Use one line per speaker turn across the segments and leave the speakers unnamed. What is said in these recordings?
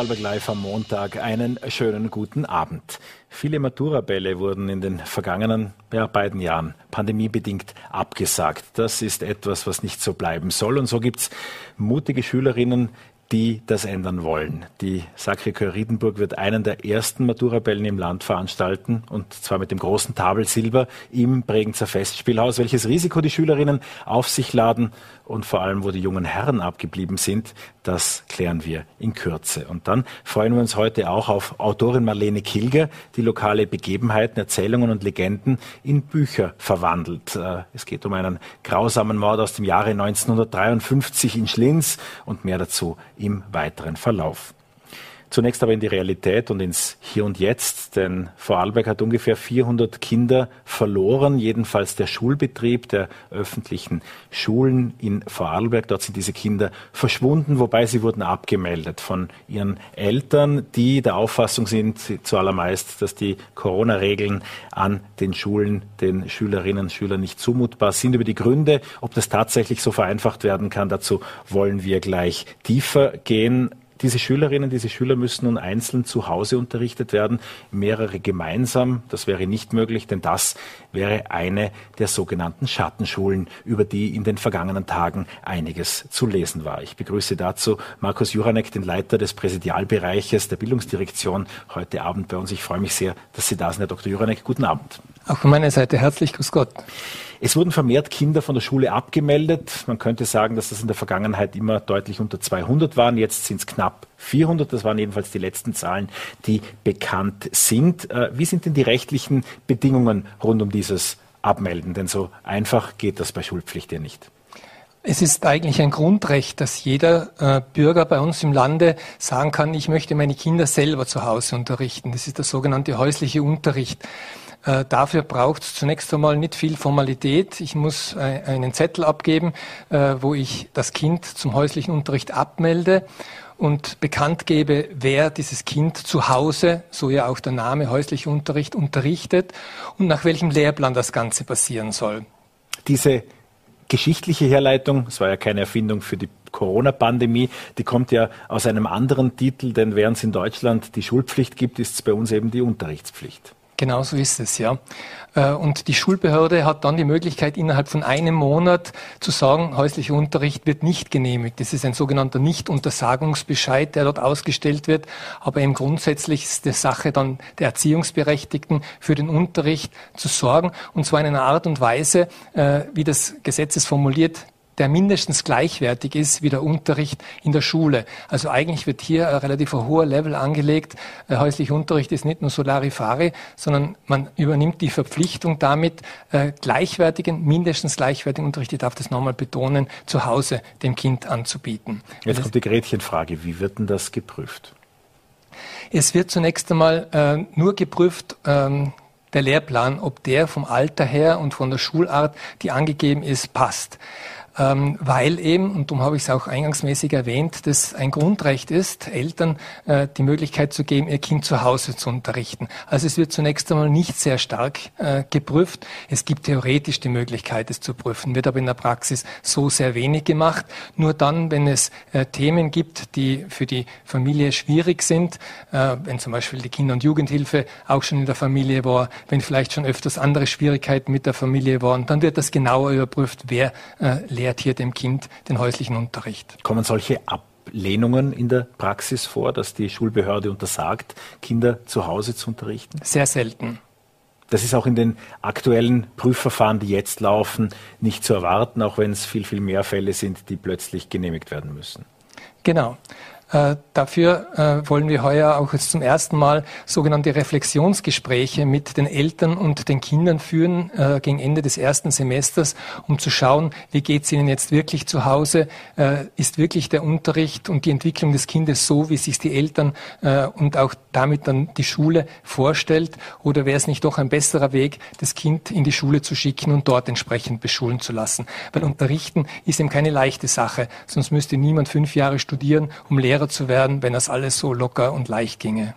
Vorarlberg Live am Montag. Einen schönen guten Abend. Viele Maturabälle wurden in den vergangenen ja, beiden Jahren pandemiebedingt abgesagt. Das ist etwas, was nicht so bleiben soll. Und so gibt es mutige Schülerinnen, die das ändern wollen. Die Sacré-Cœur Riedenburg wird einen der ersten Maturabellen im Land veranstalten und zwar mit dem großen Tabelsilber im Bregenzer Festspielhaus. Welches Risiko die Schülerinnen auf sich laden und vor allem, wo die jungen Herren abgeblieben sind, das klären wir in Kürze. Und dann freuen wir uns heute auch auf Autorin Marlene Kilger, die lokale Begebenheiten, Erzählungen und Legenden in Bücher verwandelt. Äh, es geht um einen grausamen Mord aus dem Jahre 1953 in Schlins und mehr dazu im weiteren Verlauf. Zunächst aber in die Realität und ins Hier und Jetzt, denn Vorarlberg hat ungefähr 400 Kinder verloren, jedenfalls der Schulbetrieb der öffentlichen Schulen in Vorarlberg. Dort sind diese Kinder verschwunden, wobei sie wurden abgemeldet von ihren Eltern, die der Auffassung sind zuallermeist, dass die Corona-Regeln an den Schulen den Schülerinnen und Schülern nicht zumutbar sind. Über die Gründe, ob das tatsächlich so vereinfacht werden kann, dazu wollen wir gleich tiefer gehen. Diese Schülerinnen, diese Schüler müssen nun einzeln zu Hause unterrichtet werden, mehrere gemeinsam. Das wäre nicht möglich, denn das wäre eine der sogenannten Schattenschulen, über die in den vergangenen Tagen einiges zu lesen war. Ich begrüße dazu Markus Juranek, den Leiter des Präsidialbereiches der Bildungsdirektion, heute Abend bei uns. Ich freue mich sehr, dass Sie da sind, Herr Dr. Juranek. Guten Abend.
Auch von meiner Seite herzlich grüß Gott.
Es wurden vermehrt Kinder von der Schule abgemeldet. Man könnte sagen, dass das in der Vergangenheit immer deutlich unter 200 waren. Jetzt sind es knapp 400. Das waren jedenfalls die letzten Zahlen, die bekannt sind. Äh, wie sind denn die rechtlichen Bedingungen rund um dieses Abmelden? Denn so einfach geht das bei Schulpflicht ja nicht.
Es ist eigentlich ein Grundrecht, dass jeder äh, Bürger bei uns im Lande sagen kann, ich möchte meine Kinder selber zu Hause unterrichten. Das ist der sogenannte häusliche Unterricht. Äh, dafür braucht es zunächst einmal nicht viel Formalität. Ich muss äh, einen Zettel abgeben, äh, wo ich das Kind zum häuslichen Unterricht abmelde und bekannt gebe, wer dieses Kind zu Hause, so ja auch der Name häuslicher Unterricht, unterrichtet und nach welchem Lehrplan das Ganze passieren soll.
Diese geschichtliche Herleitung, es war ja keine Erfindung für die Corona-Pandemie, die kommt ja aus einem anderen Titel, denn während es in Deutschland die Schulpflicht gibt, ist es bei uns eben die Unterrichtspflicht.
Genau so ist es, ja. Äh, und die Schulbehörde hat dann die Möglichkeit, innerhalb von einem Monat zu sagen, häuslicher Unterricht wird nicht genehmigt. Das ist ein sogenannter Nicht-Untersagungsbescheid, der dort ausgestellt wird. Aber eben grundsätzlich ist es Sache dann der Erziehungsberechtigten für den Unterricht zu sorgen. Und zwar in einer Art und Weise, äh, wie das Gesetz es formuliert, der mindestens gleichwertig ist wie der Unterricht in der Schule. Also eigentlich wird hier ein relativ hoher Level angelegt. Äh, häuslicher Unterricht ist nicht nur Solarifare, sondern man übernimmt die Verpflichtung damit, äh, gleichwertigen, mindestens gleichwertigen Unterricht, ich darf das nochmal betonen, zu Hause dem Kind anzubieten.
Jetzt das kommt die Gretchenfrage. Wie wird denn das geprüft?
Es wird zunächst einmal äh, nur geprüft, ähm, der Lehrplan, ob der vom Alter her und von der Schulart, die angegeben ist, passt ähm, weil eben, und darum habe ich es auch eingangsmäßig erwähnt, das ein Grundrecht ist, Eltern äh, die Möglichkeit zu geben, ihr Kind zu Hause zu unterrichten. Also es wird zunächst einmal nicht sehr stark äh, geprüft. Es gibt theoretisch die Möglichkeit, es zu prüfen, wird aber in der Praxis so sehr wenig gemacht. Nur dann, wenn es äh, Themen gibt, die für die Familie schwierig sind, äh, wenn zum Beispiel die Kinder- und Jugendhilfe auch schon in der Familie war, wenn vielleicht schon öfters andere Schwierigkeiten mit der Familie waren, dann wird das genauer überprüft, wer äh, lehrt hier dem Kind den häuslichen Unterricht.
Kommen solche Ablehnungen in der Praxis vor, dass die Schulbehörde untersagt, Kinder zu Hause zu unterrichten?
Sehr selten.
Das ist auch in den aktuellen Prüfverfahren, die jetzt laufen, nicht zu erwarten, auch wenn es viel, viel mehr Fälle sind, die plötzlich genehmigt werden müssen.
Genau. Äh, dafür äh, wollen wir heuer auch zum ersten Mal sogenannte Reflexionsgespräche mit den Eltern und den Kindern führen äh, gegen Ende des ersten Semesters, um zu schauen, wie geht es ihnen jetzt wirklich zu Hause? Ist wirklich der Unterricht und die Entwicklung des Kindes so, wie sich die Eltern und auch damit dann die Schule vorstellt? Oder wäre es nicht doch ein besserer Weg, das Kind in die Schule zu schicken und dort entsprechend beschulen zu lassen? Weil Unterrichten ist eben keine leichte Sache, sonst müsste niemand fünf Jahre studieren, um Lehrer Lehrer zu werden, wenn das alles so locker und leicht ginge.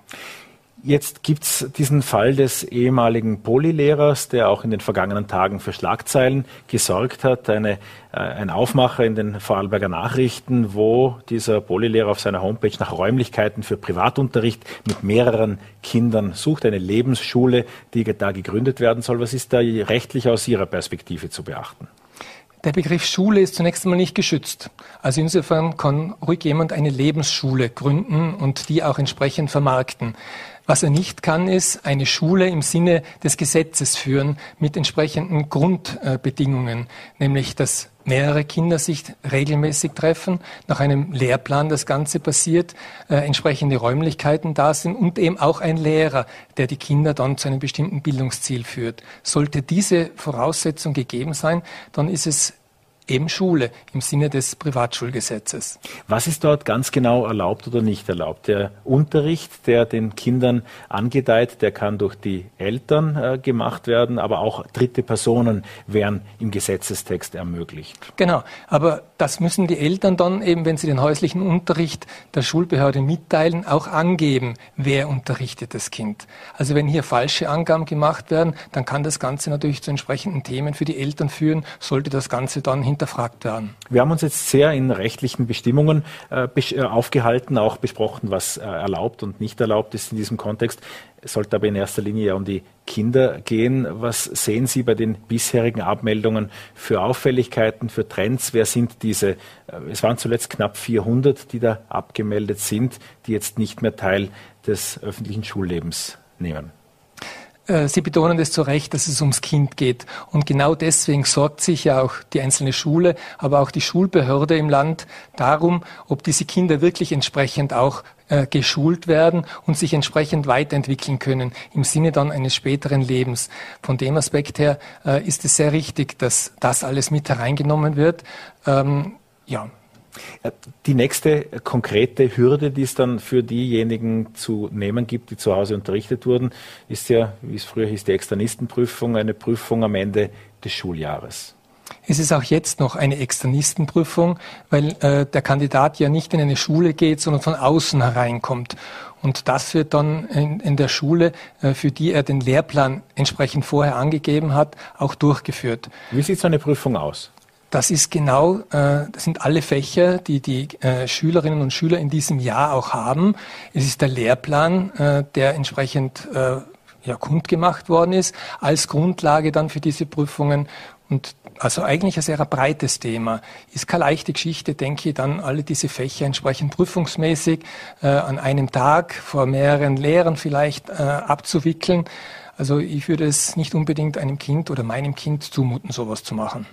Jetzt gibt es diesen Fall des ehemaligen Polylehrers, der auch in den vergangenen Tagen für Schlagzeilen gesorgt hat. Eine, äh, ein Aufmacher in den Vorarlberger Nachrichten, wo dieser Polylehrer auf seiner Homepage nach Räumlichkeiten für Privatunterricht mit mehreren Kindern sucht. Eine Lebensschule, die da gegründet werden soll. Was ist da rechtlich aus Ihrer Perspektive zu beachten?
Der Begriff Schule ist zunächst einmal nicht geschützt. Also insofern kann ruhig jemand eine Lebensschule gründen und die auch entsprechend vermarkten. Was er nicht kann, ist eine Schule im Sinne des Gesetzes führen mit entsprechenden Grundbedingungen, nämlich dass mehrere Kinder sich regelmäßig treffen, nach einem Lehrplan das Ganze passiert, äh, entsprechende Räumlichkeiten da sind und eben auch ein Lehrer, der die Kinder dann zu einem bestimmten Bildungsziel führt. Sollte diese Voraussetzung gegeben sein, dann ist es eben Schule im Sinne des Privatschulgesetzes.
Was ist dort ganz genau erlaubt oder nicht erlaubt? Der Unterricht, der den Kindern angedeiht, der kann durch die Eltern äh, gemacht werden, aber auch dritte Personen wären im Gesetzestext ermöglicht.
Genau, aber das müssen die Eltern dann eben, wenn sie den häuslichen Unterricht der Schulbehörde mitteilen, auch angeben, wer unterrichtet das Kind. Also wenn hier falsche Angaben gemacht werden, dann kann das Ganze natürlich zu entsprechenden Themen für die Eltern führen, sollte das Ganze dann hinterfragt werden.
Wir haben uns jetzt sehr in rechtlichen Bestimmungen äh, äh, aufgehalten, auch besprochen, was äh, erlaubt und nicht erlaubt ist in diesem Kontext. Es sollte aber in erster Linie ja um die Kinder gehen. Was sehen Sie bei den bisherigen Abmeldungen für Auffälligkeiten, für Trends? Wer sind diese? Äh, es waren zuletzt knapp 400, die da abgemeldet sind, die jetzt nicht mehr Teil des öffentlichen Schullebens nehmen.
Äh, Sie betonen es zu Recht, dass es ums Kind geht. Und genau deswegen sorgt sich ja auch die einzelne Schule, aber auch die Schulbehörde im Land darum, ob diese Kinder wirklich entsprechend auch äh, geschult werden und sich entsprechend weiterentwickeln können im Sinne dann eines späteren Lebens. Von dem Aspekt her äh, ist es sehr richtig, dass das alles mit hereingenommen wird. Ähm,
ja, die nächste konkrete Hürde, die es dann für diejenigen zu nehmen gibt, die zu Hause unterrichtet wurden, ist ja, wie es früher hieß, die Externistenprüfung, eine Prüfung am Ende des Schuljahres.
Es ist auch jetzt noch eine Externistenprüfung, weil äh, der Kandidat ja nicht in eine Schule geht, sondern von außen hereinkommt. Und das wird dann in, in der Schule, äh, für die er den Lehrplan entsprechend vorher angegeben hat, auch durchgeführt.
Wie sieht so eine Prüfung aus?
Das ist genau, äh, das sind alle Fächer, die die äh, Schülerinnen und Schüler in diesem Jahr auch haben. Es ist der Lehrplan, äh, der entsprechend ja, kundgemacht worden ist, als Grundlage dann für diese Prüfungen. Und also eigentlich ein sehr breites Thema. Ist keine leichte Geschichte, denke ich, dann alle diese Fächer entsprechend prüfungsmäßig äh, an einem Tag vor mehreren Lehrern vielleicht äh, abzuwickeln. Also ich würde es nicht unbedingt einem Kind oder meinem Kind zumuten, sowas zu machen.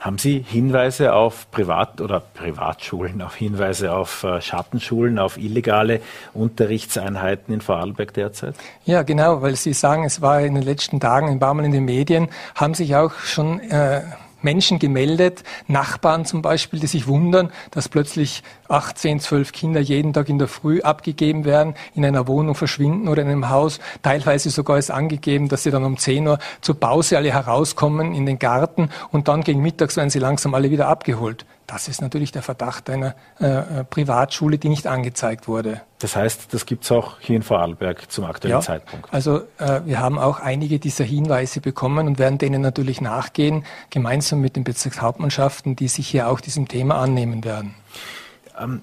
Haben Sie Hinweise auf Privat- oder Privatschulen, auf Hinweise auf äh, Schattenschulen, auf illegale Unterrichtseinheiten in Vorarlberg derzeit?
Ja, genau, weil Sie sagen, es war in den letzten Tagen ein paar Mal in den Medien, haben sich auch schon äh, Menschen gemeldet, Nachbarn zum Beispiel, die sich wundern, dass plötzlich 18, 12 Kinder jeden Tag in der Früh abgegeben werden, in einer Wohnung verschwinden oder in einem Haus. Teilweise sogar ist angegeben, dass sie dann um 10 Uhr zur Pause alle herauskommen in den Garten und dann gegen Mittags werden sie langsam alle wieder abgeholt. Das ist natürlich der Verdacht einer äh, äh, Privatschule, die nicht angezeigt wurde.
Das heißt, das gibt es auch hier in Vorarlberg zum aktuellen
ja,
Zeitpunkt.
Also äh, wir haben auch einige dieser Hinweise bekommen und werden denen natürlich nachgehen, gemeinsam mit den Bezirkshauptmannschaften, die sich hier auch diesem Thema annehmen werden. Ähm,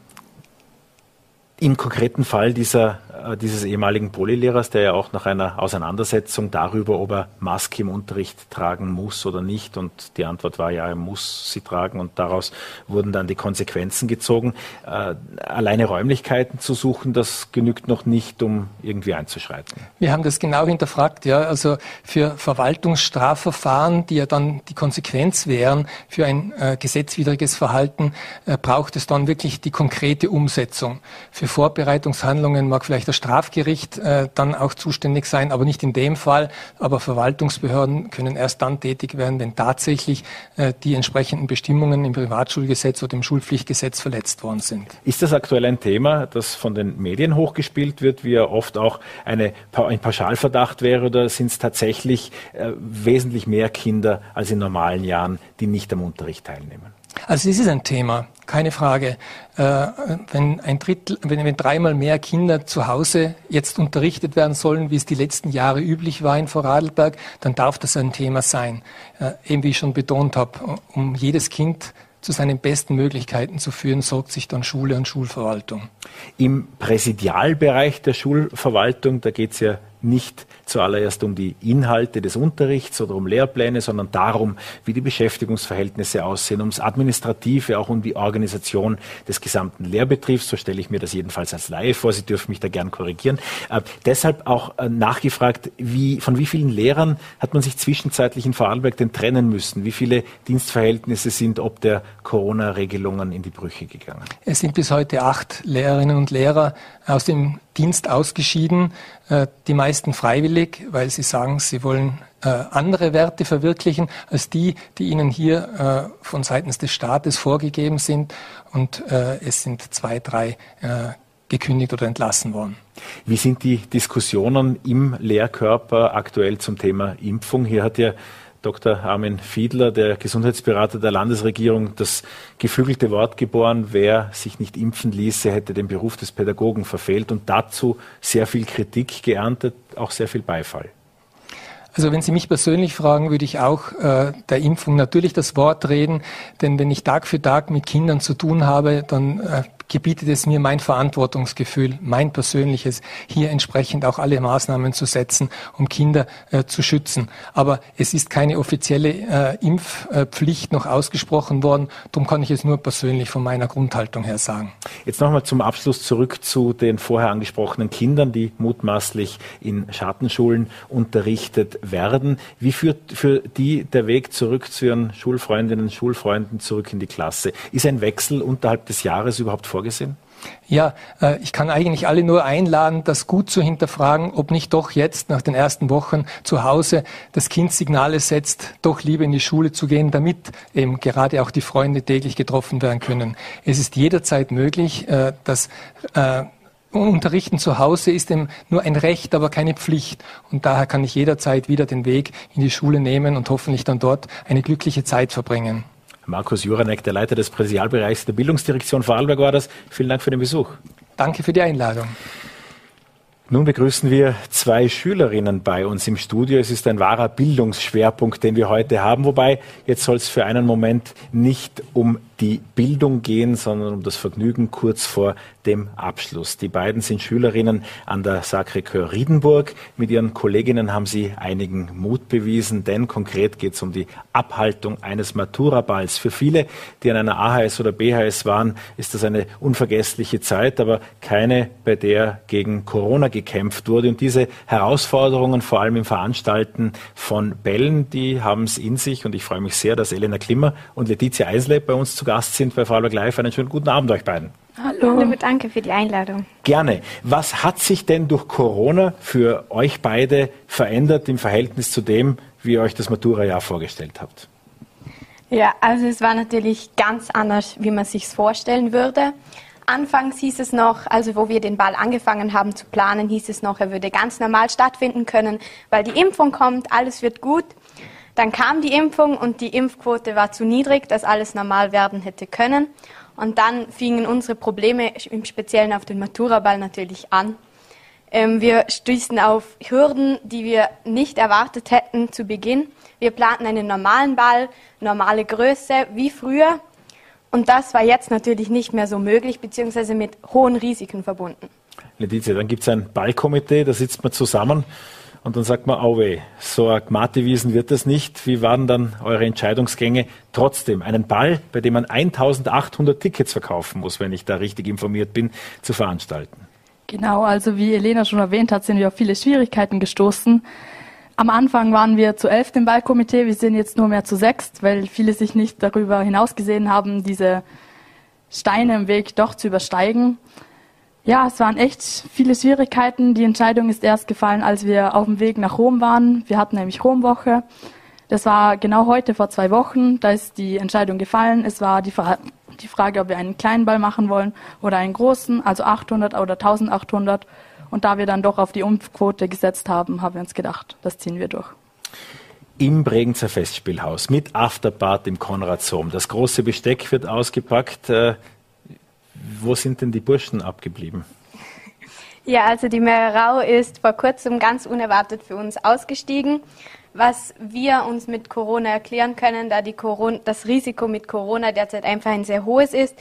Im konkreten Fall dieser äh, dieses ehemaligen Polylehrers, der ja auch nach einer Auseinandersetzung darüber, ob er Maske im Unterricht tragen muss oder nicht, und die Antwort war ja, er muss sie tragen, und daraus wurden dann die Konsequenzen gezogen. Äh, alleine Räumlichkeiten zu suchen, das genügt noch nicht, um irgendwie einzuschreiten.
Wir haben das genau hinterfragt, ja. Also für Verwaltungsstrafverfahren, die ja dann die Konsequenz wären für ein äh, gesetzwidriges Verhalten, äh, braucht es dann wirklich die konkrete Umsetzung. Für Vorbereitungshandlungen mag vielleicht das Strafgericht äh, dann auch zuständig sein, aber nicht in dem Fall. Aber Verwaltungsbehörden können erst dann tätig werden, wenn tatsächlich äh, die entsprechenden Bestimmungen im Privatschulgesetz oder im Schulpflichtgesetz verletzt worden sind.
Ist das aktuell ein Thema, das von den Medien hochgespielt wird, wie ja oft auch eine, ein Pauschalverdacht wäre, oder sind es tatsächlich äh, wesentlich mehr Kinder als in normalen Jahren, die nicht am Unterricht teilnehmen?
Also es ist ein Thema, keine Frage. Äh, wenn ein Drittel, wenn, wenn dreimal mehr Kinder zu Hause jetzt unterrichtet werden sollen, wie es die letzten Jahre üblich war in Vorarlberg, dann darf das ein Thema sein. Äh, eben wie ich schon betont habe, um jedes Kind zu seinen besten Möglichkeiten zu führen, sorgt sich dann Schule und Schulverwaltung.
Im Präsidialbereich der Schulverwaltung, da geht es ja nicht zuallererst um die Inhalte des Unterrichts oder um Lehrpläne, sondern darum, wie die Beschäftigungsverhältnisse aussehen, ums Administrative, auch um die Organisation des gesamten Lehrbetriebs. So stelle ich mir das jedenfalls als Laie vor. Sie dürfen mich da gern korrigieren. Äh, deshalb auch äh, nachgefragt, wie, von wie vielen Lehrern hat man sich zwischenzeitlich in Vorarlberg denn trennen müssen? Wie viele Dienstverhältnisse sind ob der Corona-Regelungen in die Brüche gegangen?
Es sind bis heute acht Lehrerinnen und Lehrer aus dem Dienst ausgeschieden, äh, die meisten freiwillig, weil sie sagen, sie wollen äh, andere Werte verwirklichen als die, die ihnen hier äh, von seitens des Staates vorgegeben sind. Und es sind zwei, drei gekündigt oder entlassen worden.
Wie sind die Diskussionen im Lehrkörper aktuell zum Thema Impfung? Hier hat ja Dr. Armin Fiedler, der Gesundheitsberater der Landesregierung, das geflügelte Wort geboren, wer sich nicht impfen ließe, hätte den Beruf des Pädagogen verfehlt und dazu sehr viel Kritik geerntet, auch sehr viel Beifall.
Also wenn Sie mich persönlich fragen, würde ich auch äh, der Impfung natürlich das Wort reden, denn wenn ich Tag für Tag mit Kindern zu tun habe, dann äh, gebietet es mir mein Verantwortungsgefühl, mein persönliches, hier entsprechend auch alle Maßnahmen zu setzen, um Kinder äh, zu schützen. Aber es ist keine offizielle äh, Impfpflicht noch ausgesprochen worden. Darum kann ich es nur persönlich von meiner Grundhaltung her sagen.
Jetzt nochmal zum Abschluss zurück zu den vorher angesprochenen Kindern, die mutmaßlich in Schattenschulen unterrichtet werden. Wie führt für die der Weg zurück zu ihren Schulfreundinnen, Schulfreunden, zurück in die Klasse? Ist ein Wechsel unterhalb des Jahres überhaupt vorgesehen?
Ja, äh, ich kann eigentlich alle nur einladen, das gut zu hinterfragen, ob nicht doch jetzt nach den ersten Wochen zu Hause das Kind Signale setzt, doch lieber in die Schule zu gehen, damit eben gerade auch die Freunde täglich getroffen werden können. Es ist jederzeit möglich, äh, dass äh, Unterrichten zu Hause ist eben nur ein Recht, aber keine Pflicht. Und daher kann ich jederzeit wieder den Weg in die Schule nehmen und hoffentlich dann dort eine glückliche Zeit verbringen.
Markus Juranek, der Leiter des Präsidialbereichs der Bildungsdirektion Vorarlberg war das. Vielen Dank für den Besuch.
Danke für die Einladung.
Nun begrüßen wir zwei Schülerinnen bei uns im Studio. Es ist ein wahrer Bildungsschwerpunkt, den wir heute haben, wobei jetzt soll es für einen Moment nicht um die Bildung gehen, sondern um das Vergnügen kurz vor dem Abschluss. Die beiden sind Schülerinnen an der Sacré-Cœur Riedenburg. Mit ihren Kolleginnen haben sie einigen Mut bewiesen, denn konkret geht es um die Abhaltung eines Maturaballs. Für viele, die an einer AHS oder BHS waren, ist das eine unvergessliche Zeit, aber keine, bei der gegen Corona gekämpft wurde. Und diese Herausforderungen, vor allem im Veranstalten von Bällen, die haben es in sich. Und ich freue mich sehr, dass Elena Klimmer und Letizia Eisleb bei uns zu Gast Gast sind bei Vorarlberg Live. Einen schönen guten Abend euch beiden.
Hallo. Hallo, danke für die Einladung.
Gerne. Was hat sich denn durch Corona für euch beide verändert im Verhältnis zu dem, wie ihr euch das Matura-Jahr vorgestellt habt?
Ja, also es war natürlich ganz anders, wie man sich vorstellen würde. Anfangs hieß es noch, also wo wir den Ball angefangen haben zu planen, hieß es noch, er würde ganz normal stattfinden können, weil die Impfung kommt, alles wird gut. Dann kam die Impfung und die Impfquote war zu niedrig, dass alles normal werden hätte können. Und dann fingen unsere Probleme im Speziellen auf den Maturaball natürlich an. Ähm, wir stießen auf Hürden, die wir nicht erwartet hätten zu Beginn. Wir planten einen normalen Ball, normale Größe wie früher. Und das war jetzt natürlich nicht mehr so möglich, beziehungsweise mit hohen Risiken verbunden.
Letizia, dann gibt es ein Ballkomitee, da sitzt man zusammen. Und dann sagt man, oh weh, so ein Gmate-Wiesen wird das nicht. Wie waren dann eure Entscheidungsgänge? Trotzdem, einen Ball, bei dem man 1800 Tickets verkaufen muss, wenn ich da richtig informiert bin, zu veranstalten.
Genau, also wie Elena schon erwähnt hat, sind wir auf viele Schwierigkeiten gestoßen. Am Anfang waren wir zu elf im Ballkomitee, wir sind jetzt nur mehr zu sechs, weil viele sich nicht darüber hinausgesehen haben, diese Steine im Weg doch zu übersteigen. Ja, es waren echt viele Schwierigkeiten. Die Entscheidung ist erst gefallen, als wir auf dem Weg nach Rom waren. Wir hatten nämlich Romwoche. Das war genau heute vor zwei Wochen. Da ist die Entscheidung gefallen. Es war die, Fra die Frage, ob wir einen kleinen Ball machen wollen oder einen großen, also 800 oder 1800. Und da wir dann doch auf die Umquote gesetzt haben, haben wir uns gedacht, das ziehen wir durch.
im Bregenzer Festspielhaus mit Afterbad im Konrad Sohm. Das große Besteck wird ausgepackt. Wo sind denn die Burschen abgeblieben?
Ja, also die Meererau ist vor kurzem ganz unerwartet für uns ausgestiegen, was wir uns mit Corona erklären können, da Corona, das Risiko mit Corona derzeit einfach ein sehr hohes ist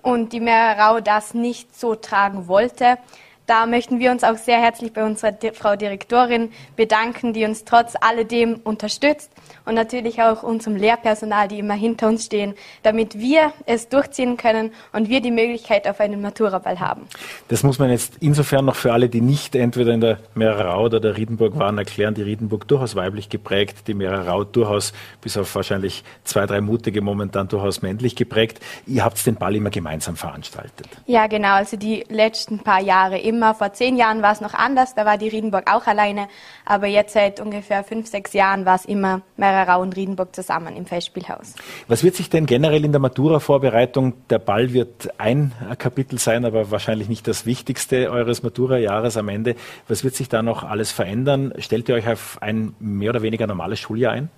und die Meererau das nicht so tragen wollte. Da möchten wir uns auch sehr herzlich bei unserer Frau Direktorin bedanken, die uns trotz alledem unterstützt und natürlich auch unserem Lehrpersonal, die immer hinter uns stehen, damit wir es durchziehen können und wir die Möglichkeit auf einen Maturaball haben.
Das muss man jetzt insofern noch für alle, die nicht entweder in der Meererau oder der Riedenburg waren, erklären. Die Riedenburg durchaus weiblich geprägt, die Meererau durchaus bis auf wahrscheinlich zwei, drei mutige momentan durchaus männlich geprägt. Ihr habt den Ball immer gemeinsam veranstaltet.
Ja, genau. Also die letzten paar Jahre immer. Vor zehn Jahren war es noch anders. Da war die Riedenburg auch alleine. Aber jetzt seit ungefähr fünf, sechs Jahren war es immer Meererau und Riedenburg zusammen im Festspielhaus.
Was wird sich denn generell in der Matura-Vorbereitung, der Ball wird ein Kapitel sein, aber wahrscheinlich nicht das wichtigste eures Matura-Jahres am Ende. Was wird sich da noch alles verändern? Stellt ihr euch auf ein mehr oder weniger normales Schuljahr ein?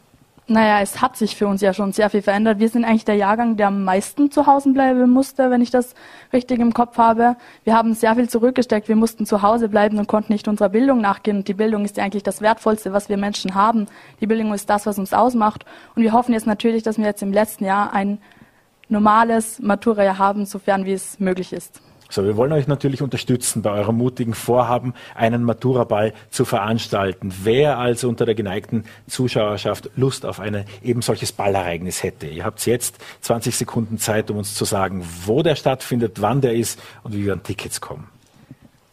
Naja, es hat sich für uns ja schon sehr viel verändert. Wir sind eigentlich der Jahrgang, der am meisten zu Hause bleiben musste, wenn ich das richtig im Kopf habe. Wir haben sehr viel zurückgesteckt. Wir mussten zu Hause bleiben und konnten nicht unserer Bildung nachgehen. Und die Bildung ist ja eigentlich das Wertvollste, was wir Menschen haben. Die Bildung ist das, was uns ausmacht. Und wir hoffen jetzt natürlich, dass wir jetzt im letzten Jahr ein normales Matura haben, sofern wie es möglich ist.
So, wir wollen euch natürlich unterstützen bei eurem mutigen Vorhaben, einen Maturaball zu veranstalten. Wer also unter der geneigten Zuschauerschaft Lust auf ein eben solches Ballereignis hätte, ihr habt jetzt 20 Sekunden Zeit, um uns zu sagen, wo der stattfindet, wann der ist und wie wir an Tickets kommen.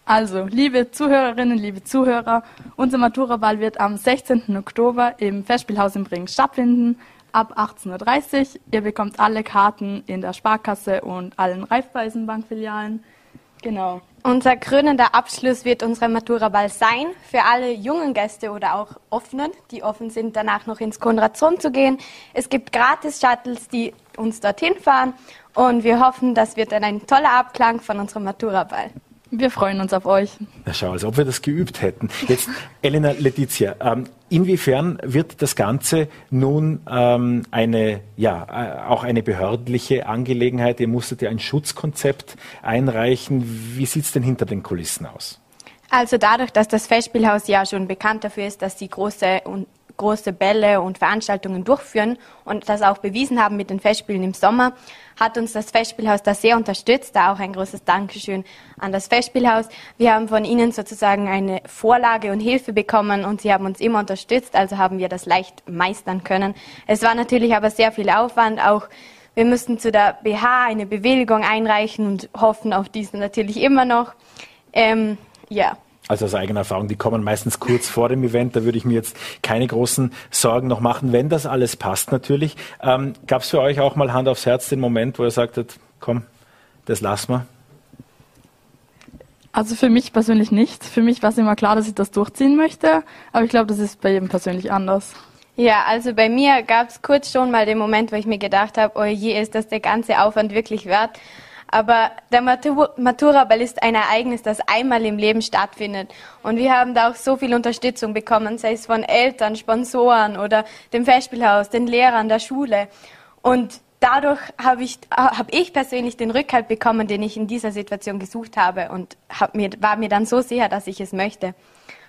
Also, liebe Zuhörerinnen, liebe Zuhörer, unser Maturaball wird am 16. Oktober im Festspielhaus in Bringen stattfinden ab 18.30 Uhr. Ihr bekommt alle Karten in der Sparkasse und allen Raiffeisenbankfilialen. Genau.
Unser krönender Abschluss wird unser Maturaball sein. Für alle jungen Gäste oder auch offenen, die offen sind, danach noch ins Konradson zu gehen. Es gibt Gratis-Shuttles, die uns dorthin fahren. Und wir hoffen, das wird dann ein toller Abklang von unserem Maturaball.
Wir freuen uns auf euch.
Na schau, als ob wir das geübt hätten. Jetzt, Elena Letizia, ähm, inwiefern wird das Ganze nun ähm, eine, ja, äh, auch eine behördliche Angelegenheit? Ihr musstet ja ein Schutzkonzept einreichen. Wie sieht es denn hinter den Kulissen aus?
Also dadurch, dass das Festspielhaus ja schon bekannt dafür ist, dass sie große und große Bälle und Veranstaltungen durchführen und das auch bewiesen haben mit den Festspielen im Sommer, hat uns das Festspielhaus da sehr unterstützt. Da auch ein großes Dankeschön an das Festspielhaus. Wir haben von Ihnen sozusagen eine Vorlage und Hilfe bekommen und Sie haben uns immer unterstützt, also haben wir das leicht meistern können. Es war natürlich aber sehr viel Aufwand, auch wir mussten zu der BH eine Bewilligung einreichen und hoffen auf diesen natürlich immer noch. Ähm, ja
also aus eigener Erfahrung, die kommen meistens kurz vor dem Event. Da würde ich mir jetzt keine großen Sorgen noch machen, wenn das alles passt natürlich. Ähm, Gab es für euch auch mal Hand aufs Herz den Moment, wo ihr sagtet, komm, das lassen wir?
Also für mich persönlich nicht. Für mich war es immer klar, dass ich das durchziehen möchte. Aber ich glaube, das ist bei jedem persönlich anders.
Ja, also bei mir gab es kurz schon mal den Moment, wo ich mir gedacht habe, oh je, ist das der ganze Aufwand wirklich wert? Aber der Maturaball ist ein Ereignis, das einmal im Leben stattfindet. Und wir haben da auch so viel Unterstützung bekommen, sei es von Eltern, Sponsoren oder dem Festspielhaus, den Lehrern der Schule. Und dadurch habe ich, hab ich persönlich den Rückhalt bekommen, den ich in dieser Situation gesucht habe und hab mir, war mir dann so sicher, dass ich es möchte.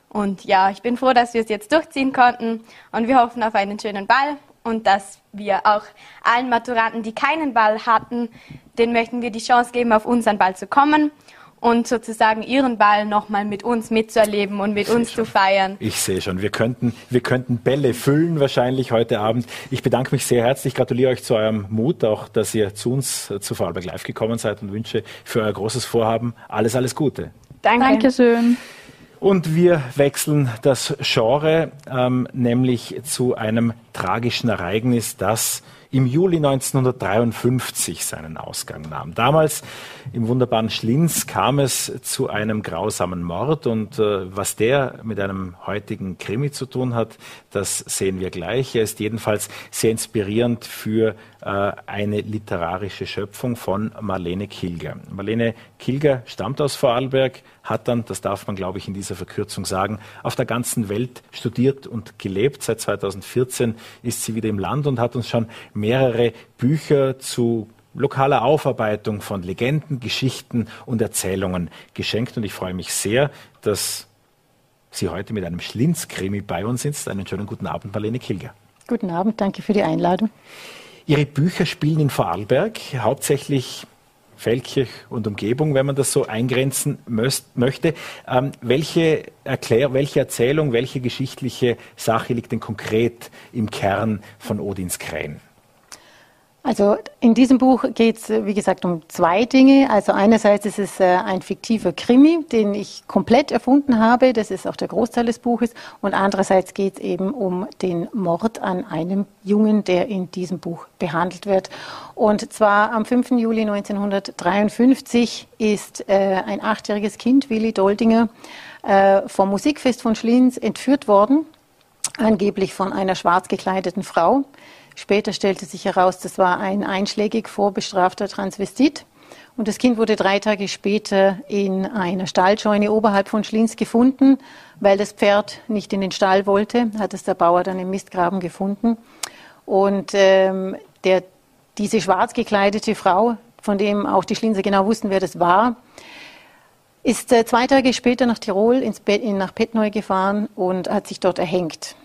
Und ja, ich bin froh, dass wir es jetzt durchziehen konnten und wir hoffen auf einen schönen Ball und dass wir auch allen Maturanten, die keinen Ball hatten, den möchten wir die Chance geben, auf unseren Ball zu kommen und sozusagen ihren Ball nochmal mit uns mitzuerleben und mit uns
schon.
zu feiern.
Ich sehe schon, wir könnten, wir könnten Bälle füllen wahrscheinlich heute Abend. Ich bedanke mich sehr herzlich, gratuliere euch zu eurem Mut, auch dass ihr zu uns äh, zu Vorarlberg Live gekommen seid und wünsche für euer großes Vorhaben alles, alles Gute.
Danke. Dankeschön.
Und wir wechseln das Genre, ähm, nämlich zu einem tragischen Ereignis, das im Juli 1953 seinen Ausgang nahm. Damals im wunderbaren Schlins kam es zu einem grausamen Mord und äh, was der mit einem heutigen Krimi zu tun hat, das sehen wir gleich. Er ist jedenfalls sehr inspirierend für äh, eine literarische Schöpfung von Marlene Kilger. Marlene Kilger stammt aus Vorarlberg, hat dann, das darf man glaube ich in dieser Verkürzung sagen, auf der ganzen Welt studiert und gelebt. Seit 2014 ist sie wieder im Land und hat uns schon mehrere Bücher zu lokaler Aufarbeitung von Legenden, Geschichten und Erzählungen geschenkt. Und ich freue mich sehr, dass Sie heute mit einem Schlinz-Krimi bei uns sind. Einen schönen guten Abend, Marlene Kilger.
Guten Abend, danke für die Einladung.
Ihre Bücher spielen in Vorarlberg, hauptsächlich Feldkirch und Umgebung, wenn man das so eingrenzen möchte. Ähm, welche, Erklär welche Erzählung, welche geschichtliche Sache liegt denn konkret im Kern von Odins Krähen?
Also in diesem Buch geht es, wie gesagt, um zwei Dinge. Also einerseits ist es äh, ein fiktiver Krimi, den ich komplett erfunden habe. Das ist auch der Großteil des Buches. Und andererseits geht es eben um den Mord an einem Jungen, der in diesem Buch behandelt wird. Und zwar am 5. Juli 1953 ist äh, ein achtjähriges Kind, Willi Doldinger, äh, vom Musikfest von Schlins entführt worden, angeblich von einer schwarz gekleideten Frau. Später stellte sich heraus, das war ein einschlägig vorbestrafter Transvestit. Und das Kind wurde drei Tage später in einer Stallscheune oberhalb von Schlins gefunden, weil das Pferd nicht in den Stall wollte, hat es der Bauer dann im Mistgraben gefunden. Und ähm, der, diese schwarz gekleidete Frau, von dem auch die Schlinser genau wussten, wer das war, ist äh, zwei Tage später nach Tirol ins Be nach Petneu gefahren und hat sich dort erhängt.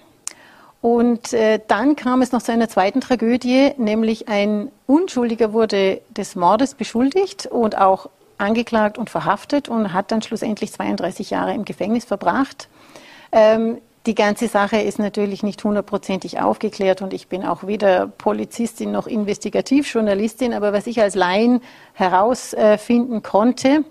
Und äh, dann kam es noch zu einer zweiten Tragödie, nämlich ein Unschuldiger wurde des Mordes beschuldigt und auch angeklagt und verhaftet und hat dann schlussendlich 32 Jahre im Gefängnis verbracht. Ähm, die ganze Sache ist natürlich nicht hundertprozentig aufgeklärt und ich bin auch weder Polizistin noch Investigativjournalistin, aber was ich als Laien herausfinden konnte,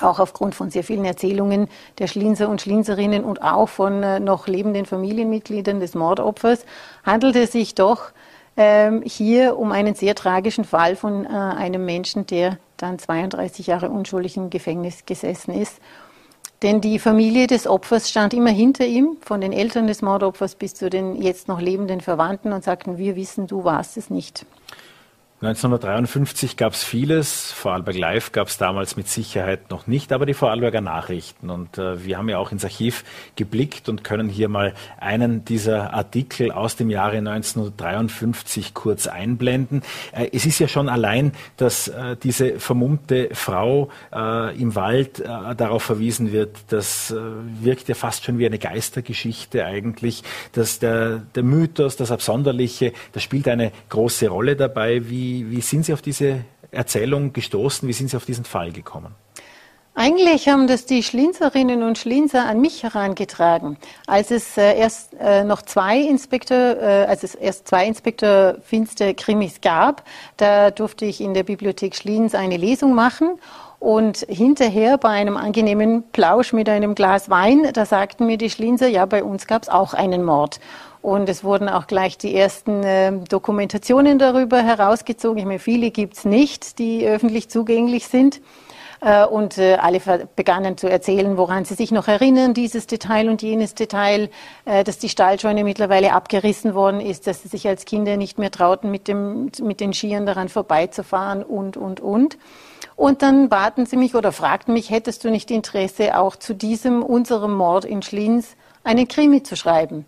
auch aufgrund von sehr vielen Erzählungen der Schlinzer und Schlinserinnen und auch von äh, noch lebenden Familienmitgliedern des Mordopfers, handelt es sich doch ähm, hier um einen sehr tragischen Fall von äh, einem Menschen, der dann 32 Jahre unschuldig im Gefängnis gesessen ist. Denn die Familie des Opfers stand immer hinter ihm, von den Eltern des Mordopfers bis zu den jetzt noch lebenden Verwandten und sagten, wir wissen, du warst es nicht.
1953 gab es vieles. Vorarlberg Live gab es damals mit Sicherheit noch nicht, aber die Vorarlberger Nachrichten. Und äh, wir haben ja auch ins Archiv geblickt und können hier mal einen dieser Artikel aus dem Jahre 1953 kurz einblenden. Äh, es ist ja schon allein, dass äh, diese vermummte Frau äh, im Wald äh, darauf verwiesen wird, das äh, wirkt ja fast schon wie eine Geistergeschichte eigentlich, dass der, der Mythos, das Absonderliche, das spielt eine große Rolle dabei. Wie wie, wie sind Sie auf diese Erzählung gestoßen? Wie sind Sie auf diesen Fall gekommen?
Eigentlich haben das die Schlinzerinnen und Schlinzer an mich herangetragen. Als es äh, erst äh, noch zwei Inspektor, äh, als es erst zwei Inspektor Finster Krimis gab, da durfte ich in der Bibliothek Schlins eine Lesung machen. Und hinterher bei einem angenehmen Plausch mit einem Glas Wein, da sagten mir die Schlinzer, ja, bei uns gab es auch einen Mord. Und es wurden auch gleich die ersten äh, Dokumentationen darüber herausgezogen. Ich meine, viele gibt's nicht, die öffentlich zugänglich sind. Äh, und äh, alle begannen zu erzählen, woran sie sich noch erinnern, dieses Detail und jenes Detail, äh, dass die Stahlscheune mittlerweile abgerissen worden ist, dass sie sich als Kinder nicht mehr trauten, mit, dem, mit den Skiern daran vorbeizufahren und, und, und. Und dann baten sie mich oder fragten mich, hättest du nicht Interesse, auch zu diesem, unserem Mord in Schlins, einen Krimi zu schreiben?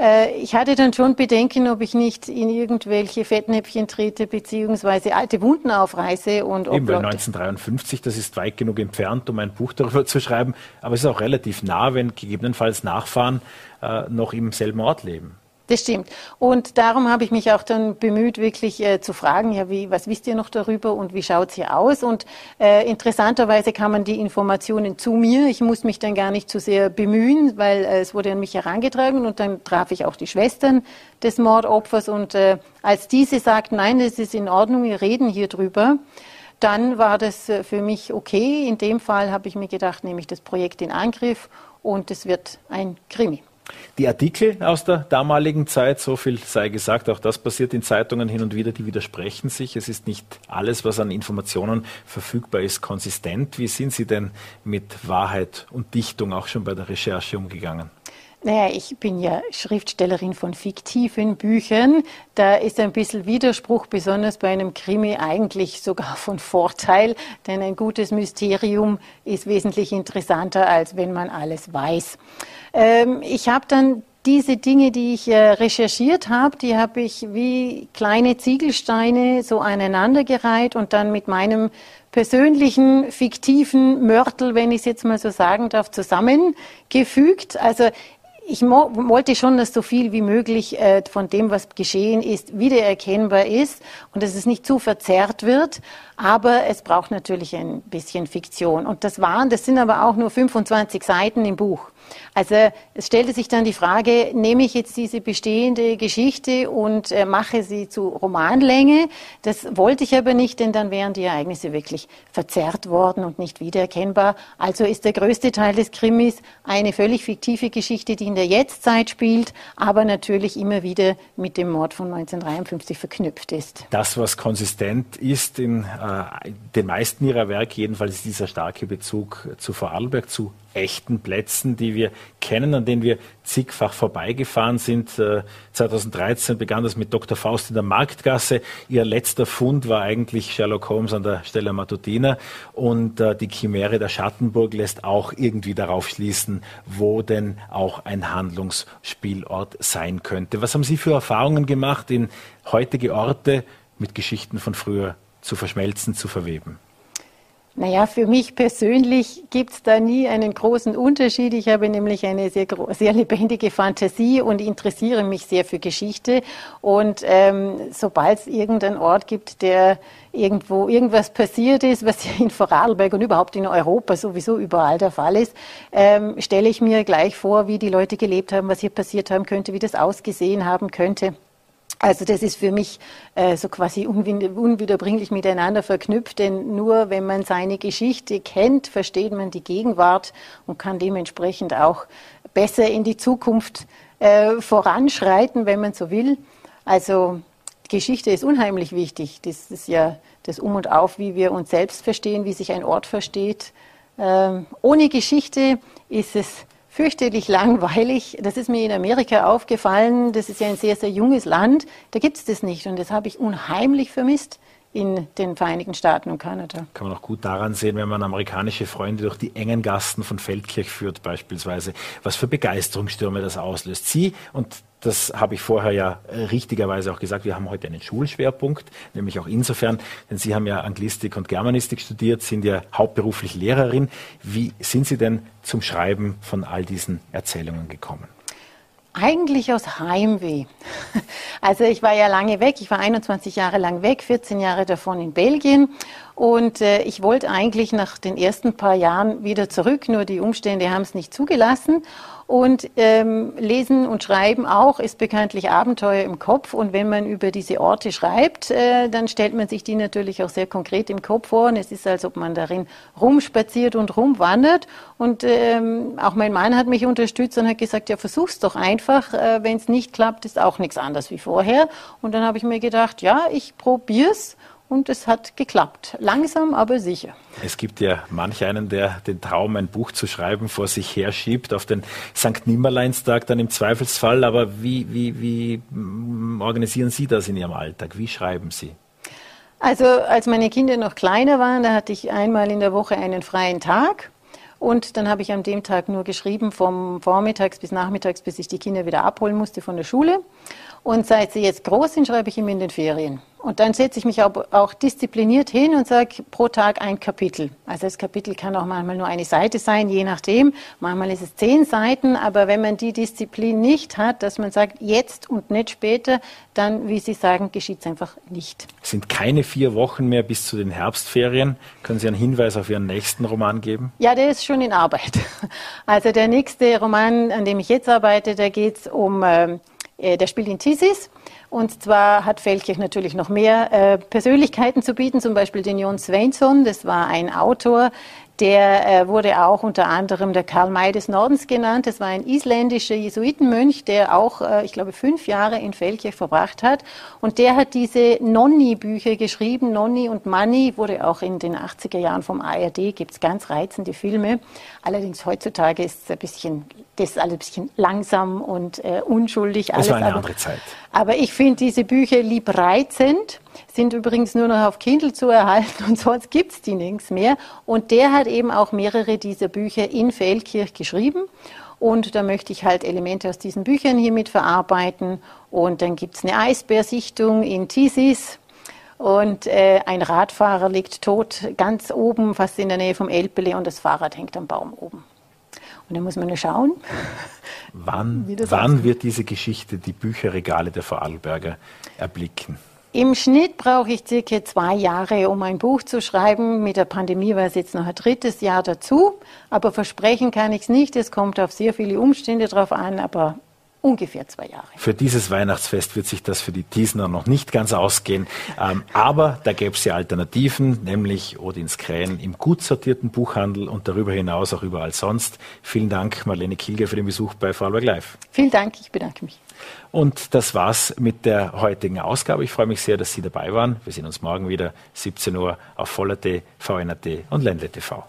Äh, ich hatte dann schon Bedenken, ob ich nicht in irgendwelche Fettnäpfchen trete, beziehungsweise alte Wunden aufreiße. Und
Eben, weil 1953, das ist weit genug entfernt, um ein Buch darüber zu schreiben, aber es ist auch relativ nah, wenn gegebenenfalls Nachfahren äh, noch im selben Ort leben.
Das stimmt. Und darum habe ich mich auch dann bemüht, wirklich äh, zu fragen, ja, wie, was wisst ihr noch darüber und wie schaut es hier aus? Und äh, interessanterweise kamen die Informationen zu mir. Ich muss mich dann gar nicht zu sehr bemühen, weil äh, es wurde an mich herangetragen und dann traf ich auch die Schwestern des Mordopfers und äh, als diese sagten, nein, es ist in Ordnung, wir reden hier drüber, dann war das äh, für mich okay. In dem Fall habe ich mir gedacht, nehme ich das Projekt in Angriff und es wird ein Krimi.
Die Artikel aus der damaligen Zeit, so viel sei gesagt, auch das passiert in Zeitungen hin und wieder, die widersprechen sich. Es ist nicht alles, was an Informationen verfügbar ist, konsistent. Wie sind Sie denn mit Wahrheit und Dichtung auch schon bei der Recherche umgegangen?
Naja, ich bin ja Schriftstellerin von fiktiven Büchern. Da ist ein bisschen Widerspruch, besonders bei einem Krimi, eigentlich sogar von Vorteil, denn ein gutes Mysterium ist wesentlich interessanter, als wenn man alles weiß. Ähm, ich habe dann diese Dinge, die ich äh, recherchiert habe, die habe ich wie kleine Ziegelsteine so aneinandergereiht und dann mit meinem persönlichen, fiktiven Mörtel, wenn ich es jetzt mal so sagen darf, zusammengefügt. Also ich wollte schon, dass so viel wie möglich äh, von dem, was geschehen ist, wiedererkennbar ist und dass es nicht zu verzerrt wird. Aber es braucht natürlich ein bisschen Fiktion. Und das waren, das sind aber auch nur 25 Seiten im Buch. Also es stellte sich dann die Frage, nehme ich jetzt diese bestehende Geschichte und äh, mache sie zu Romanlänge? Das wollte ich aber nicht, denn dann wären die Ereignisse wirklich verzerrt worden und nicht wiedererkennbar. Also ist der größte Teil des Krimis eine völlig fiktive Geschichte, die in der Jetztzeit spielt, aber natürlich immer wieder mit dem Mord von 1953 verknüpft ist.
Das, was konsistent ist in äh, den meisten ihrer Werke, jedenfalls ist dieser starke Bezug zu Vorarlberg, zu echten Plätzen, die wir kennen, an denen wir zigfach vorbeigefahren sind. 2013 äh, begann das mit Dr. Faust in der Marktgasse. Ihr letzter Fund war eigentlich Sherlock Holmes an der Stelle Matutina und äh, die Chimäre der Schattenburg lässt auch irgendwie darauf schließen, wo denn auch ein Handlungsspielort sein könnte. Was haben Sie für Erfahrungen gemacht, in heutige Orte mit Geschichten von früher zu verschmelzen, zu verweben?
Naja, für mich persönlich gibt es da nie einen großen Unterschied. Ich habe nämlich eine sehr, sehr lebendige Fantasie und interessiere mich sehr für Geschichte. Und ähm, sobald es irgendeinen Ort gibt, der irgendwo irgendwas passiert ist, was in Vorarlberg und überhaupt in Europa sowieso überall der Fall ist, ähm, stelle ich mir gleich vor, wie die Leute gelebt haben, was hier passiert haben könnte, wie das ausgesehen haben könnte. Also das ist für mich äh, so quasi unwiederbringlich miteinander verknüpft, denn nur wenn man seine Geschichte kennt, versteht man die Gegenwart und kann dementsprechend auch besser in die Zukunft äh, voranschreiten, wenn man so will. Also Geschichte ist unheimlich wichtig. Das ist ja das Um und Auf, wie wir uns selbst verstehen, wie sich ein Ort versteht. Ähm, ohne Geschichte ist es fürchterlich langweilig. Das ist mir in Amerika aufgefallen. Das ist ja ein sehr, sehr junges Land. Da gibt es das nicht. Und das habe ich unheimlich vermisst in den Vereinigten Staaten und Kanada.
Kann man auch gut daran sehen, wenn man amerikanische Freunde durch die engen Gassen von Feldkirch führt beispielsweise, was für Begeisterungsstürme das auslöst. Sie und das habe ich vorher ja äh, richtigerweise auch gesagt, wir haben heute einen Schulschwerpunkt, nämlich auch insofern, denn Sie haben ja Anglistik und Germanistik studiert, sind ja hauptberuflich Lehrerin. Wie sind Sie denn zum Schreiben von all diesen Erzählungen gekommen?
Eigentlich aus Heimweh. Also ich war ja lange weg, ich war 21 Jahre lang weg, 14 Jahre davon in Belgien und äh, ich wollte eigentlich nach den ersten paar Jahren wieder zurück, nur die Umstände haben es nicht zugelassen. Und ähm, Lesen und Schreiben auch ist bekanntlich Abenteuer im Kopf. Und wenn man über diese Orte schreibt, äh, dann stellt man sich die natürlich auch sehr konkret im Kopf vor. Und es ist, als ob man darin rumspaziert und rumwandert. Und ähm, auch mein Mann hat mich unterstützt und hat gesagt, ja, versuch's doch einfach. Äh, wenn es nicht klappt, ist auch nichts anderes wie vorher. Und dann habe ich mir gedacht, ja, ich probier's und es hat geklappt. Langsam, aber sicher.
Es gibt ja manch einen, der den Traum, ein Buch zu schreiben, vor sich herschiebt, auf den St. Nimmerleinstag dann im Zweifelsfall. Aber wie, wie, wie mm, organisieren Sie das in Ihrem Alltag? Wie schreiben Sie?
Also als meine Kinder noch kleiner waren, da hatte ich einmal in der Woche einen freien Tag. Und dann habe ich an dem Tag nur geschrieben, vom Vormittags bis Nachmittags, bis ich die Kinder wieder abholen musste von der Schule. Und seit sie jetzt groß sind, schreibe ich immer in den Ferien. Und dann setze ich mich auch, auch diszipliniert hin und sage pro Tag ein Kapitel. Also das Kapitel kann auch manchmal nur eine Seite sein, je nachdem. Manchmal ist es zehn Seiten, aber wenn man die Disziplin nicht hat, dass man sagt, jetzt und nicht später, dann, wie Sie sagen, geschieht es einfach nicht.
Es sind keine vier Wochen mehr bis zu den Herbstferien. Können Sie einen Hinweis auf Ihren nächsten Roman geben?
Ja, der ist schon in Arbeit. Also der nächste Roman, an dem ich jetzt arbeite, da geht es um, äh, der spielt in Tisis. Und zwar hat Feldkirch natürlich noch mehr äh, Persönlichkeiten zu bieten, zum Beispiel den Jon Svensson. Das war ein Autor, Der äh, wurde auch unter anderem der Karl May des Nordens genannt. Das war ein isländischer Jesuitenmönch, der auch, äh, ich glaube, fünf Jahre in Feldkirch verbracht hat. Und der hat diese Nonni-Bücher geschrieben. Nonni und Manni wurde auch in den 80er Jahren vom ARD, gibt es ganz reizende Filme. Allerdings heutzutage ist es ein bisschen, das ist alles ein bisschen langsam und äh, unschuldig.
Alles,
das
war eine
aber,
andere Zeit.
Aber ich finde diese Bücher lieb reizend, sind übrigens nur noch auf Kindle zu erhalten und sonst gibt es die nirgends mehr. Und der hat eben auch mehrere dieser Bücher in Feldkirch geschrieben. Und da möchte ich halt Elemente aus diesen Büchern hier mit verarbeiten. Und dann gibt es eine Eisbärsichtung in Tisis. Und äh, ein Radfahrer liegt tot ganz oben, fast in der Nähe vom Elpele, und das Fahrrad hängt am Baum oben. Und da muss man nur schauen.
Wann, wann wird diese Geschichte die Bücherregale der Vorarlberger erblicken?
Im Schnitt brauche ich circa zwei Jahre, um ein Buch zu schreiben. Mit der Pandemie war es jetzt noch ein drittes Jahr dazu. Aber versprechen kann ich es nicht. Es kommt auf sehr viele Umstände drauf an. Aber ungefähr zwei Jahre.
Für dieses Weihnachtsfest wird sich das für die Thiesner noch nicht ganz ausgehen. Ähm, aber da gäbe es ja Alternativen, nämlich Odins Krähen im gut sortierten Buchhandel und darüber hinaus auch überall sonst. Vielen Dank, Marlene Kilger, für den Besuch bei Vorarlberg Live.
Vielen Dank, ich bedanke mich.
Und das war's mit der heutigen Ausgabe. Ich freue mich sehr, dass Sie dabei waren. Wir sehen uns morgen wieder 17 Uhr auf Voller.t, VNRT und Ländle TV.